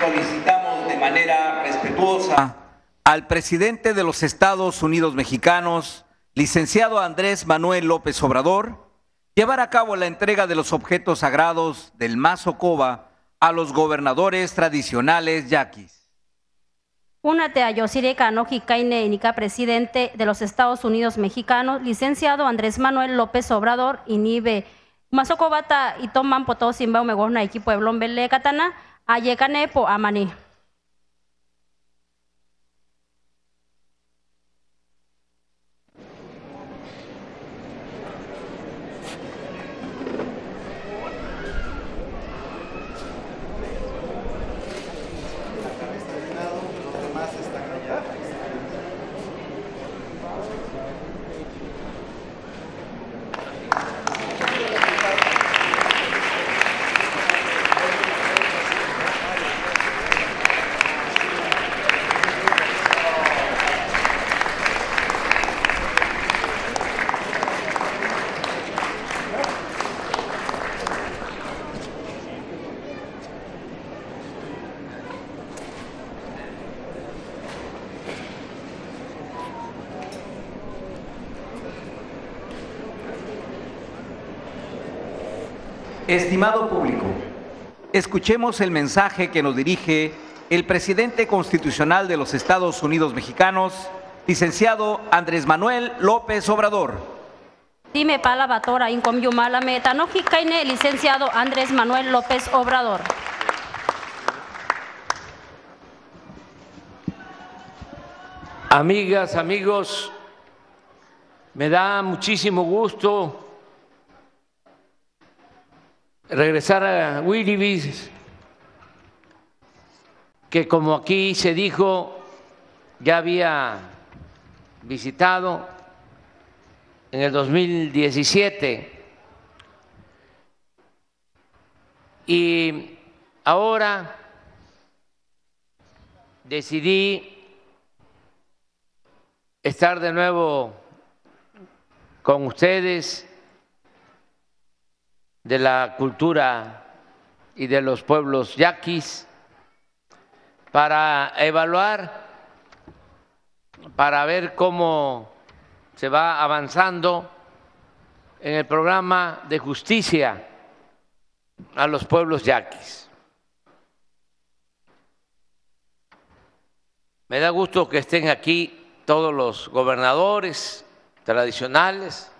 solicitamos de manera respetuosa al presidente de los Estados Unidos mexicanos, licenciado Andrés Manuel López Obrador, llevar a cabo la entrega de los objetos sagrados del Mazo Coba a los gobernadores tradicionales yaquis. Únate a Yosire Kanoji Kaine Inika, presidente de los Estados Unidos mexicanos, licenciado Andrés Manuel López Obrador, Inibe, Masokobata y Toman Potosimba Megorna, equipo Pueblo Bele Katana, Ayekane po Amani. Estimado público, escuchemos el mensaje que nos dirige el presidente constitucional de los Estados Unidos mexicanos, licenciado Andrés Manuel López Obrador. Dime palabra incom yumala meta no licenciado Andrés Manuel López Obrador. Amigas, amigos, me da muchísimo gusto regresar a Willy que como aquí se dijo, ya había visitado en el 2017 y ahora decidí estar de nuevo con ustedes de la cultura y de los pueblos yaquis para evaluar, para ver cómo se va avanzando en el programa de justicia a los pueblos yaquis. Me da gusto que estén aquí todos los gobernadores tradicionales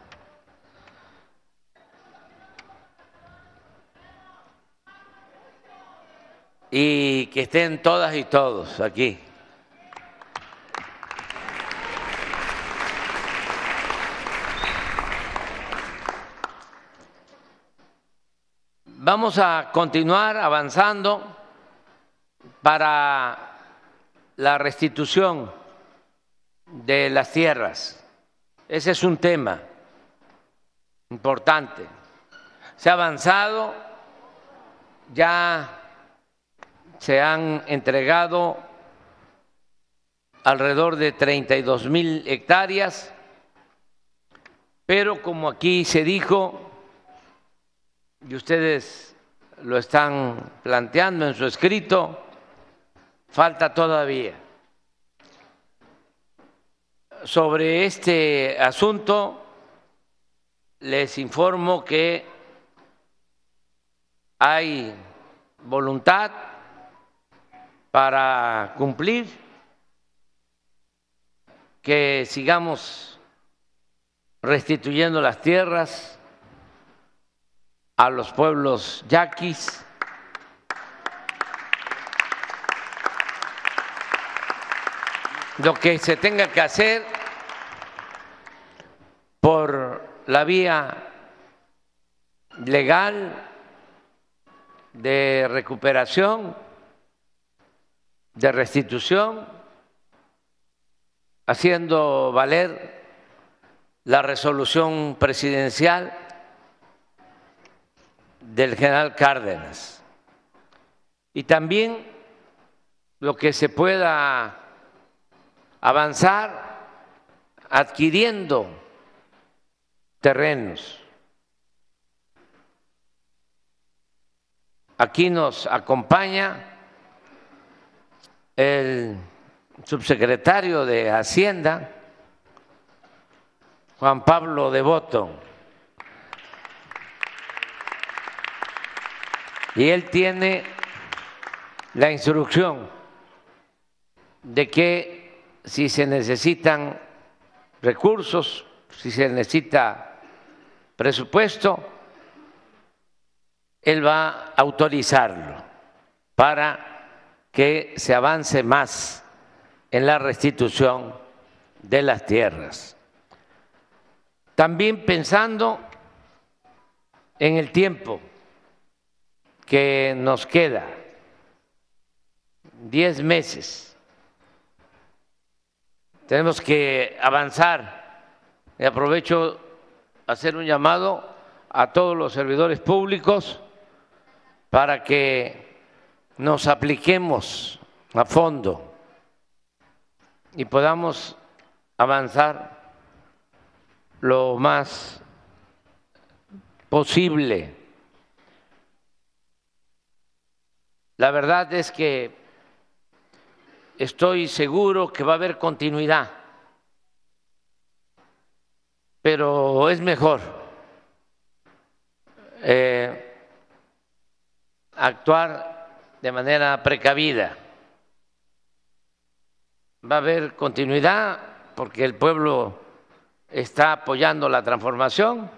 y que estén todas y todos aquí. Vamos a continuar avanzando para la restitución de las tierras. Ese es un tema importante. Se ha avanzado, ya se han entregado alrededor de 32 mil hectáreas, pero como aquí se dijo, y ustedes lo están planteando en su escrito, falta todavía. Sobre este asunto les informo que hay voluntad para cumplir, que sigamos restituyendo las tierras a los pueblos yaquis. Lo que se tenga que hacer por la vía legal de recuperación de restitución, haciendo valer la resolución presidencial del general Cárdenas y también lo que se pueda avanzar adquiriendo terrenos. Aquí nos acompaña el subsecretario de Hacienda, Juan Pablo Devoto. Y él tiene la instrucción de que si se necesitan recursos, si se necesita presupuesto, él va a autorizarlo para que se avance más en la restitución de las tierras. También pensando en el tiempo que nos queda, diez meses, tenemos que avanzar. Y aprovecho hacer un llamado a todos los servidores públicos para que nos apliquemos a fondo y podamos avanzar lo más posible. La verdad es que estoy seguro que va a haber continuidad, pero es mejor eh, actuar de manera precavida. Va a haber continuidad porque el pueblo está apoyando la transformación,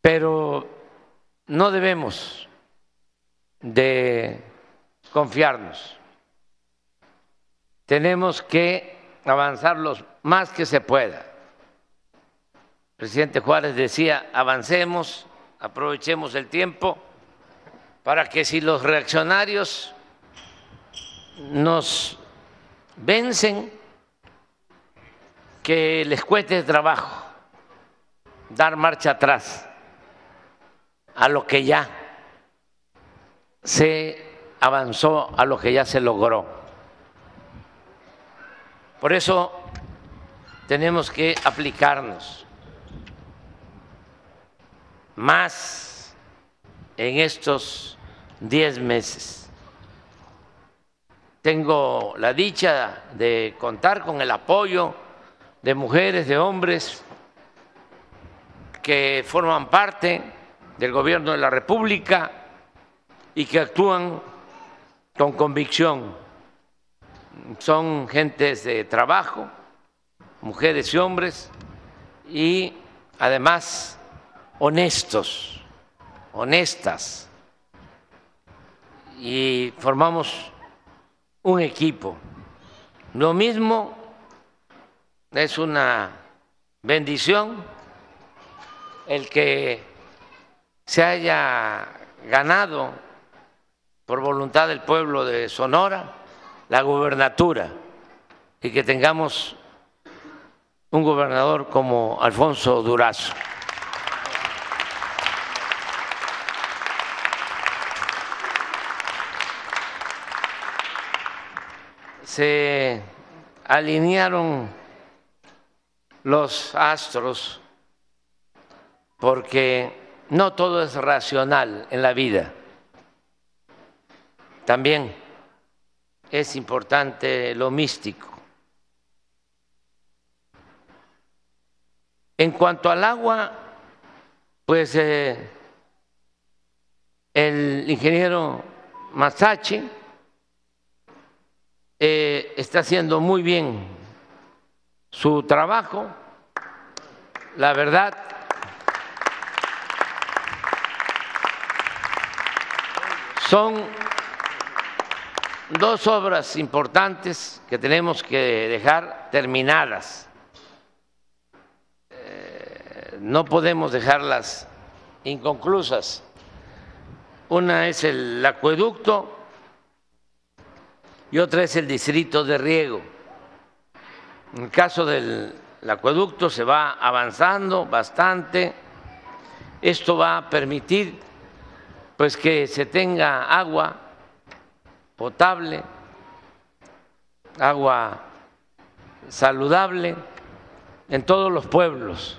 pero no debemos de confiarnos. Tenemos que avanzar lo más que se pueda. El presidente Juárez decía, avancemos, aprovechemos el tiempo para que si los reaccionarios nos vencen, que les cueste trabajo dar marcha atrás a lo que ya se avanzó, a lo que ya se logró. Por eso tenemos que aplicarnos más en estos diez meses. Tengo la dicha de contar con el apoyo de mujeres, de hombres que forman parte del gobierno de la República y que actúan con convicción. Son gentes de trabajo, mujeres y hombres, y además honestos, honestas, y formamos un equipo. Lo mismo es una bendición el que se haya ganado por voluntad del pueblo de Sonora la gubernatura y que tengamos un gobernador como Alfonso Durazo. Se alinearon los astros porque no todo es racional en la vida. También es importante lo místico. En cuanto al agua, pues eh, el ingeniero Masachi eh, está haciendo muy bien su trabajo. La verdad, son dos obras importantes que tenemos que dejar terminadas. Eh, no podemos dejarlas inconclusas. Una es el acueducto y otra es el distrito de riego. En el caso del acueducto se va avanzando bastante. Esto va a permitir pues que se tenga agua potable, agua saludable en todos los pueblos.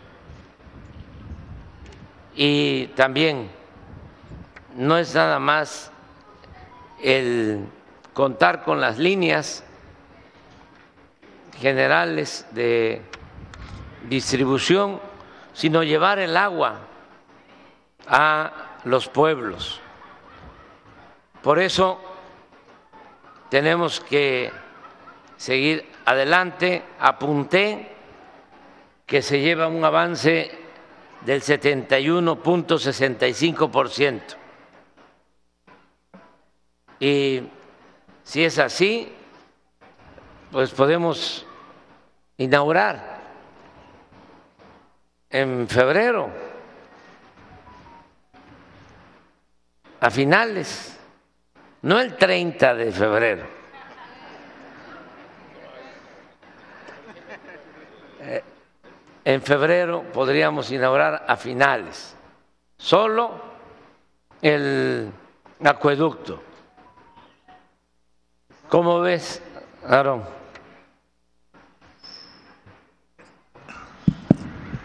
Y también no es nada más el contar con las líneas generales de distribución, sino llevar el agua a los pueblos. Por eso tenemos que seguir adelante. Apunté que se lleva un avance del 71.65%. Y si es así, pues podemos inaugurar en febrero, a finales, no el 30 de febrero. Eh, en febrero podríamos inaugurar a finales, solo el acueducto. ¿Cómo ves, Aarón?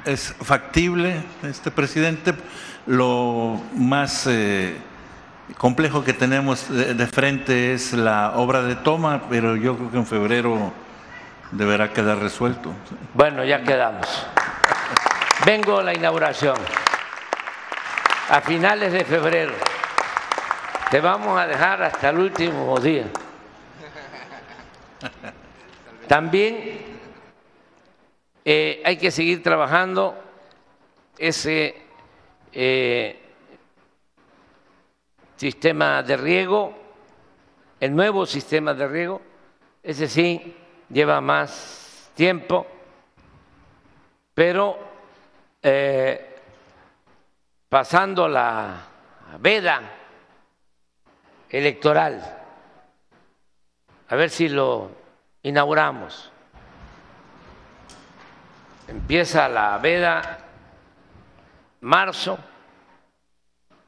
Es factible, este presidente. Lo más eh, complejo que tenemos de, de frente es la obra de toma, pero yo creo que en febrero deberá quedar resuelto. Bueno, ya quedamos. Vengo a la inauguración a finales de febrero. Te vamos a dejar hasta el último día. También eh, hay que seguir trabajando ese eh, sistema de riego, el nuevo sistema de riego, ese sí lleva más tiempo, pero eh, pasando la veda electoral, a ver si lo inauguramos. Empieza la veda marzo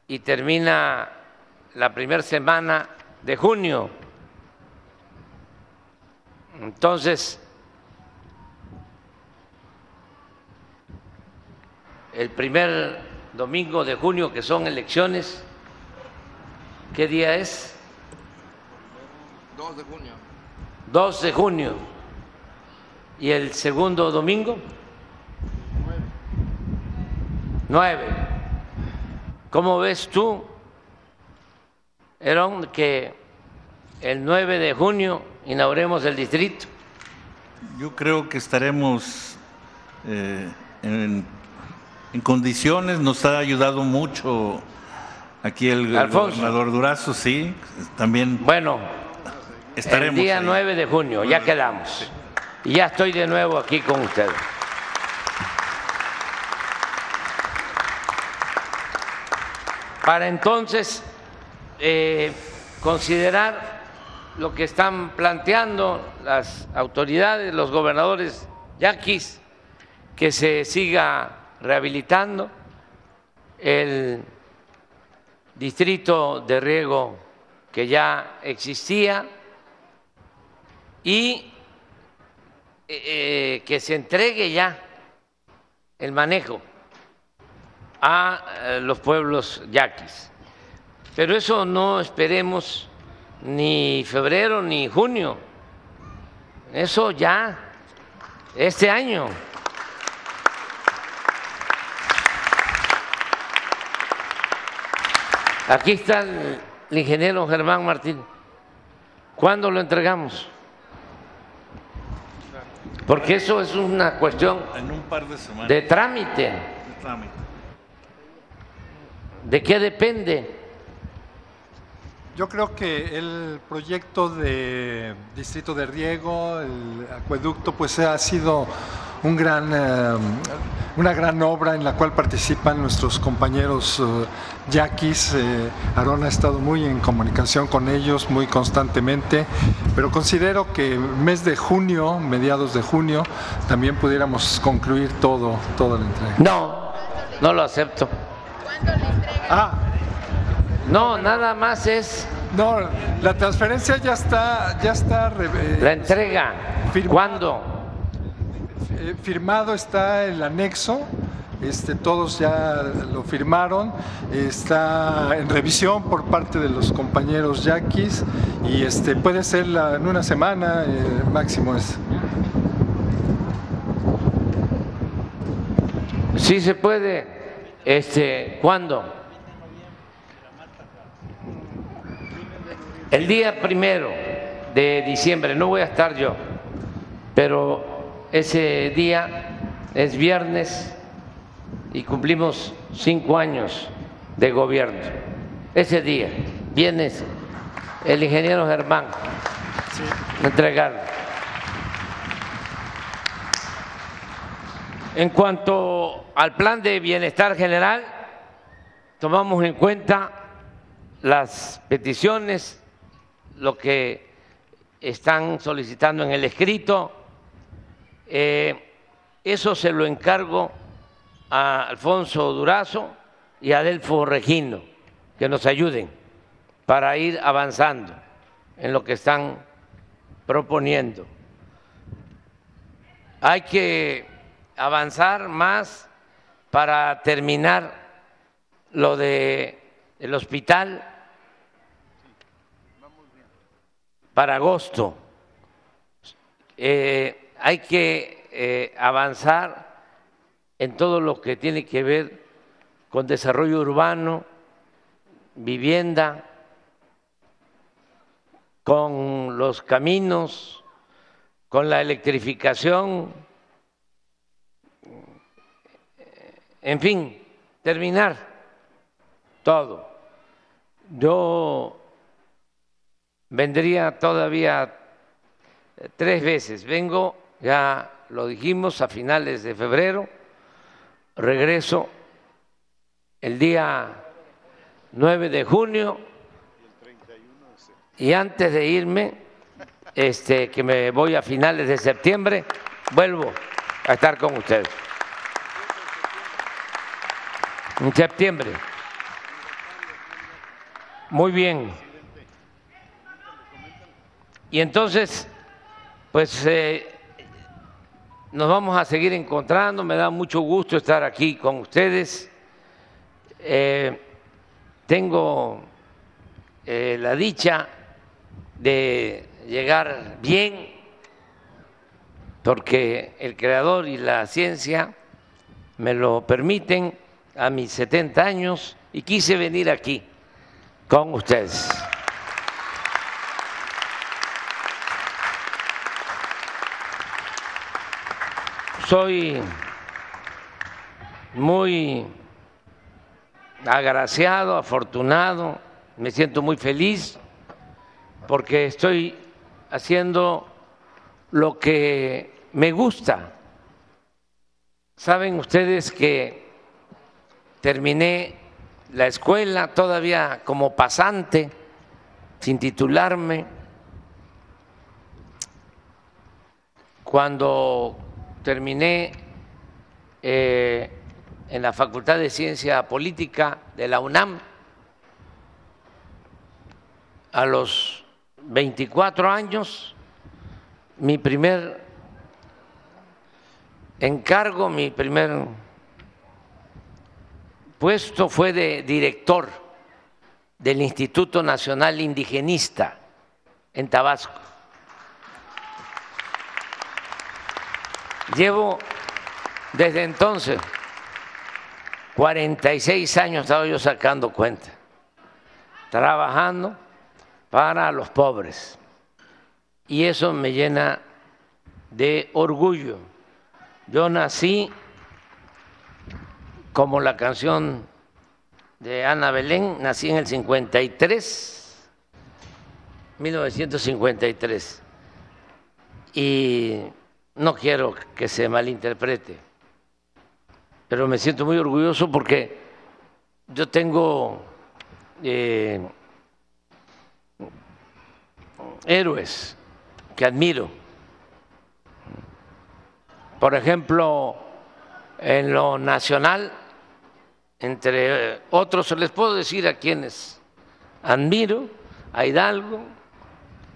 y termina la primera semana de junio. Entonces, el primer domingo de junio, que son elecciones, ¿qué día es? 2 de junio. 2 de junio. ¿Y el segundo domingo? 9. ¿Cómo ves tú, Herón, que el 9 de junio inauguremos el distrito? Yo creo que estaremos eh, en, en condiciones, nos ha ayudado mucho aquí el Alfonso. gobernador Durazo, sí, también Bueno, estaremos el día ahí. 9 de junio, ya quedamos. Y ya estoy de nuevo aquí con ustedes. Para entonces eh, considerar lo que están planteando las autoridades, los gobernadores yaquis, que se siga rehabilitando el distrito de riego que ya existía y eh, que se entregue ya el manejo a eh, los pueblos yaquis. Pero eso no esperemos ni febrero ni junio, eso ya, este año. Aquí está el ingeniero Germán Martín. ¿Cuándo lo entregamos? Porque eso es una cuestión en un par de semanas. de trámite. de trámite. ¿De qué depende? Yo creo que el proyecto de distrito de riego, el acueducto, pues ha sido un gran, eh, una gran obra en la cual participan nuestros compañeros eh, yaquis. Eh, Aarón ha estado muy en comunicación con ellos, muy constantemente, pero considero que mes de junio, mediados de junio, también pudiéramos concluir todo, toda la entrega. No, no lo acepto. Ah, No, nada más es no, la transferencia ya está, ya está eh, la entrega. ¿Cuándo? Eh, firmado está el anexo este, todos ya lo firmaron, está en revisión por parte de los compañeros yaquis y este, puede ser en una semana eh, máximo es. Sí se puede. Este, ¿Cuándo? El día primero de diciembre, no voy a estar yo, pero ese día es viernes y cumplimos cinco años de gobierno. Ese día, viernes, el ingeniero Germán. En cuanto al plan de bienestar general, tomamos en cuenta las peticiones, lo que están solicitando en el escrito. Eh, eso se lo encargo a Alfonso Durazo y a Adelfo Regino, que nos ayuden para ir avanzando en lo que están proponiendo. Hay que avanzar más para terminar lo de el hospital para agosto. Eh, hay que eh, avanzar en todo lo que tiene que ver con desarrollo urbano, vivienda, con los caminos, con la electrificación, en fin, terminar todo. Yo vendría todavía tres veces. Vengo, ya lo dijimos, a finales de febrero, regreso el día 9 de junio y antes de irme, este, que me voy a finales de septiembre, vuelvo a estar con ustedes. En septiembre. Muy bien. Y entonces, pues eh, nos vamos a seguir encontrando. Me da mucho gusto estar aquí con ustedes. Eh, tengo eh, la dicha de llegar bien, porque el creador y la ciencia me lo permiten a mis 70 años y quise venir aquí con ustedes. Soy muy agraciado, afortunado, me siento muy feliz porque estoy haciendo lo que me gusta. Saben ustedes que terminé la escuela todavía como pasante, sin titularme. Cuando terminé eh, en la Facultad de Ciencia Política de la UNAM, a los 24 años, mi primer encargo, mi primer puesto fue de director del Instituto Nacional Indigenista en Tabasco. Llevo desde entonces 46 años estaba yo sacando cuenta, trabajando para los pobres. Y eso me llena de orgullo. Yo nací como la canción de Ana Belén, nací en el 53, 1953. Y no quiero que se malinterprete, pero me siento muy orgulloso porque yo tengo eh, héroes que admiro. Por ejemplo, en lo nacional, entre otros, les puedo decir a quienes admiro, a Hidalgo,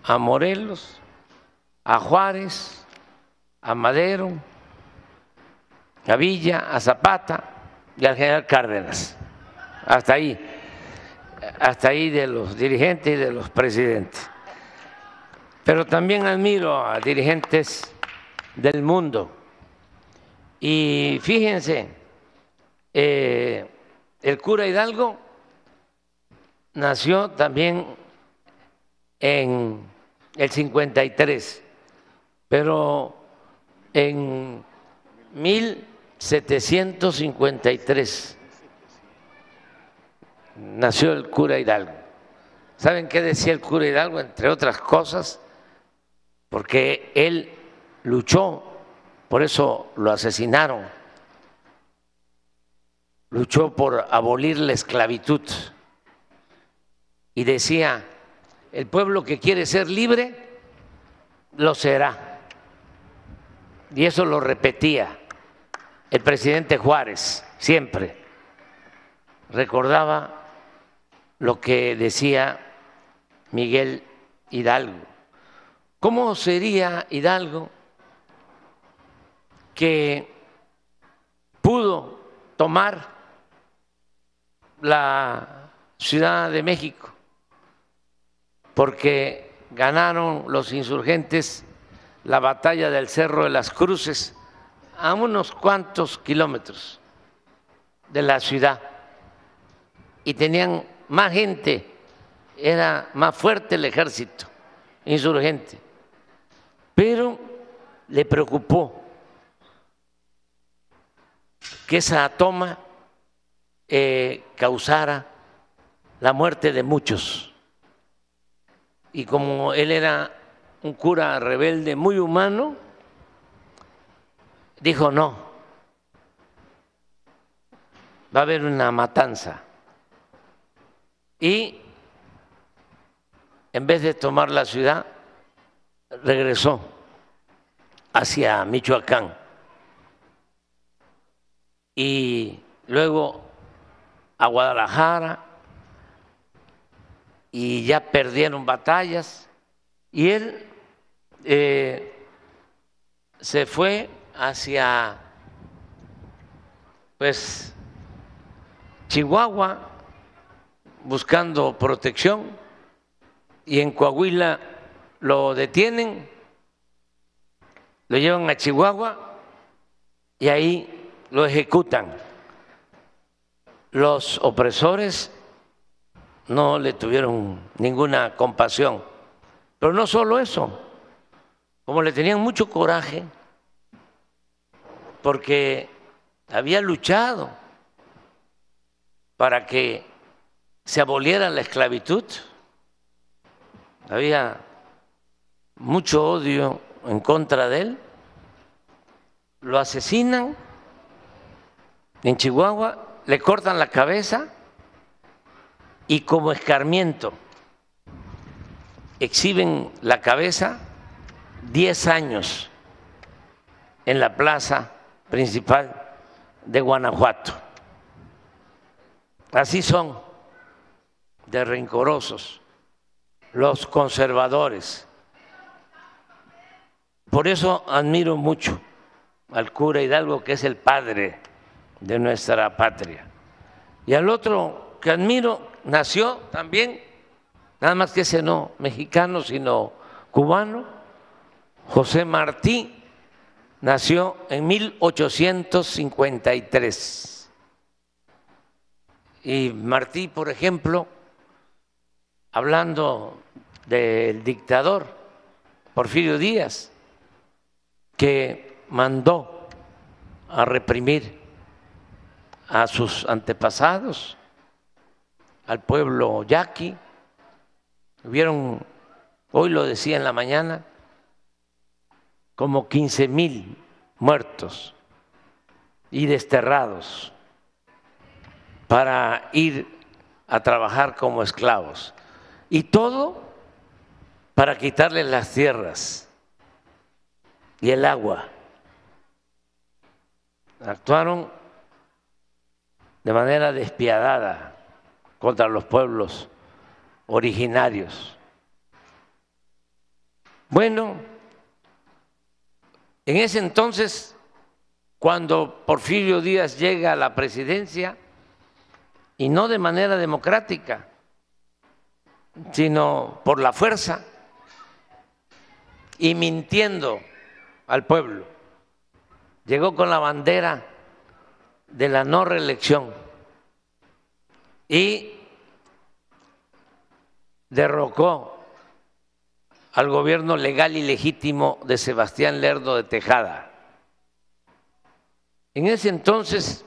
a Morelos, a Juárez, a Madero, a Villa, a Zapata y al general Cárdenas. Hasta ahí, hasta ahí de los dirigentes y de los presidentes. Pero también admiro a dirigentes del mundo. Y fíjense, eh, el cura Hidalgo nació también en el 53, pero en 1753 nació el cura Hidalgo. ¿Saben qué decía el cura Hidalgo? Entre otras cosas, porque él luchó, por eso lo asesinaron, luchó por abolir la esclavitud y decía, el pueblo que quiere ser libre, lo será. Y eso lo repetía el presidente Juárez siempre. Recordaba lo que decía Miguel Hidalgo. ¿Cómo sería Hidalgo que pudo tomar la Ciudad de México? Porque ganaron los insurgentes la batalla del Cerro de las Cruces a unos cuantos kilómetros de la ciudad y tenían más gente, era más fuerte el ejército insurgente pero le preocupó que esa toma eh, causara la muerte de muchos. Y como él era un cura rebelde muy humano, dijo no, va a haber una matanza. Y en vez de tomar la ciudad, regresó hacia Michoacán y luego a Guadalajara y ya perdieron batallas y él eh, se fue hacia pues Chihuahua buscando protección y en Coahuila lo detienen, lo llevan a Chihuahua y ahí lo ejecutan. Los opresores no le tuvieron ninguna compasión. Pero no solo eso, como le tenían mucho coraje, porque había luchado para que se aboliera la esclavitud, había mucho odio en contra de él, lo asesinan en Chihuahua, le cortan la cabeza y como escarmiento exhiben la cabeza 10 años en la plaza principal de Guanajuato. Así son de rencorosos los conservadores por eso admiro mucho al cura Hidalgo, que es el padre de nuestra patria. Y al otro que admiro, nació también, nada más que ese no mexicano, sino cubano, José Martí, nació en 1853. Y Martí, por ejemplo, hablando del dictador Porfirio Díaz, que mandó a reprimir a sus antepasados, al pueblo yaqui. Hubieron, hoy lo decía en la mañana, como 15 mil muertos y desterrados para ir a trabajar como esclavos. Y todo para quitarles las tierras y el agua. Actuaron de manera despiadada contra los pueblos originarios. Bueno, en ese entonces cuando Porfirio Díaz llega a la presidencia y no de manera democrática, sino por la fuerza y mintiendo al pueblo. Llegó con la bandera de la no reelección y derrocó al gobierno legal y legítimo de Sebastián Lerdo de Tejada. En ese entonces,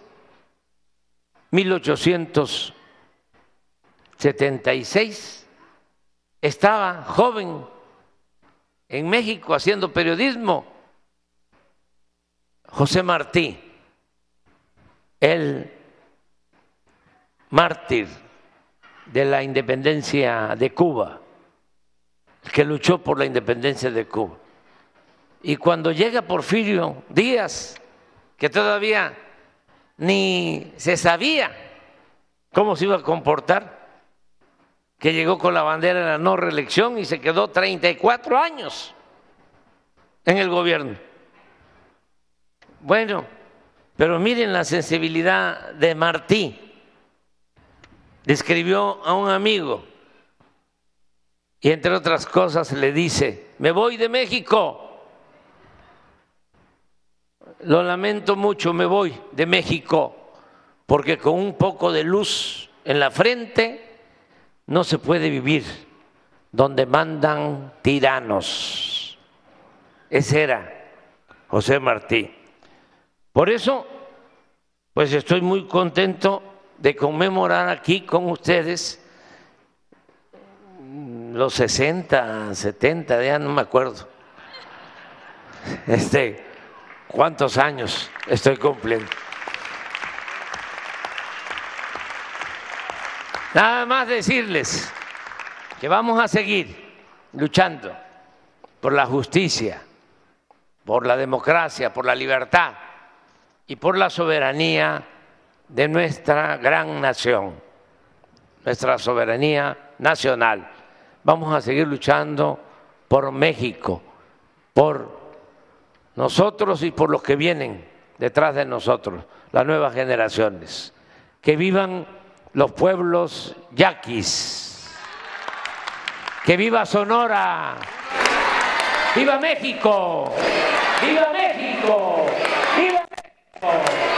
1876, estaba joven en México haciendo periodismo José Martí, el mártir de la independencia de Cuba, que luchó por la independencia de Cuba. Y cuando llega Porfirio Díaz, que todavía ni se sabía cómo se iba a comportar, que llegó con la bandera de la no reelección y se quedó 34 años en el gobierno. Bueno, pero miren la sensibilidad de Martí. Le escribió a un amigo y entre otras cosas le dice, me voy de México. Lo lamento mucho, me voy de México, porque con un poco de luz en la frente no se puede vivir donde mandan tiranos. Ese era José Martí. Por eso, pues estoy muy contento de conmemorar aquí con ustedes los 60, 70, ya no me acuerdo. Este, ¿cuántos años estoy cumpliendo? Nada más decirles que vamos a seguir luchando por la justicia, por la democracia, por la libertad y por la soberanía de nuestra gran nación, nuestra soberanía nacional. Vamos a seguir luchando por México, por nosotros y por los que vienen detrás de nosotros, las nuevas generaciones. Que vivan los pueblos yaquis. Que viva Sonora. ¡Viva México! ¡Viva México! ¡Viva México!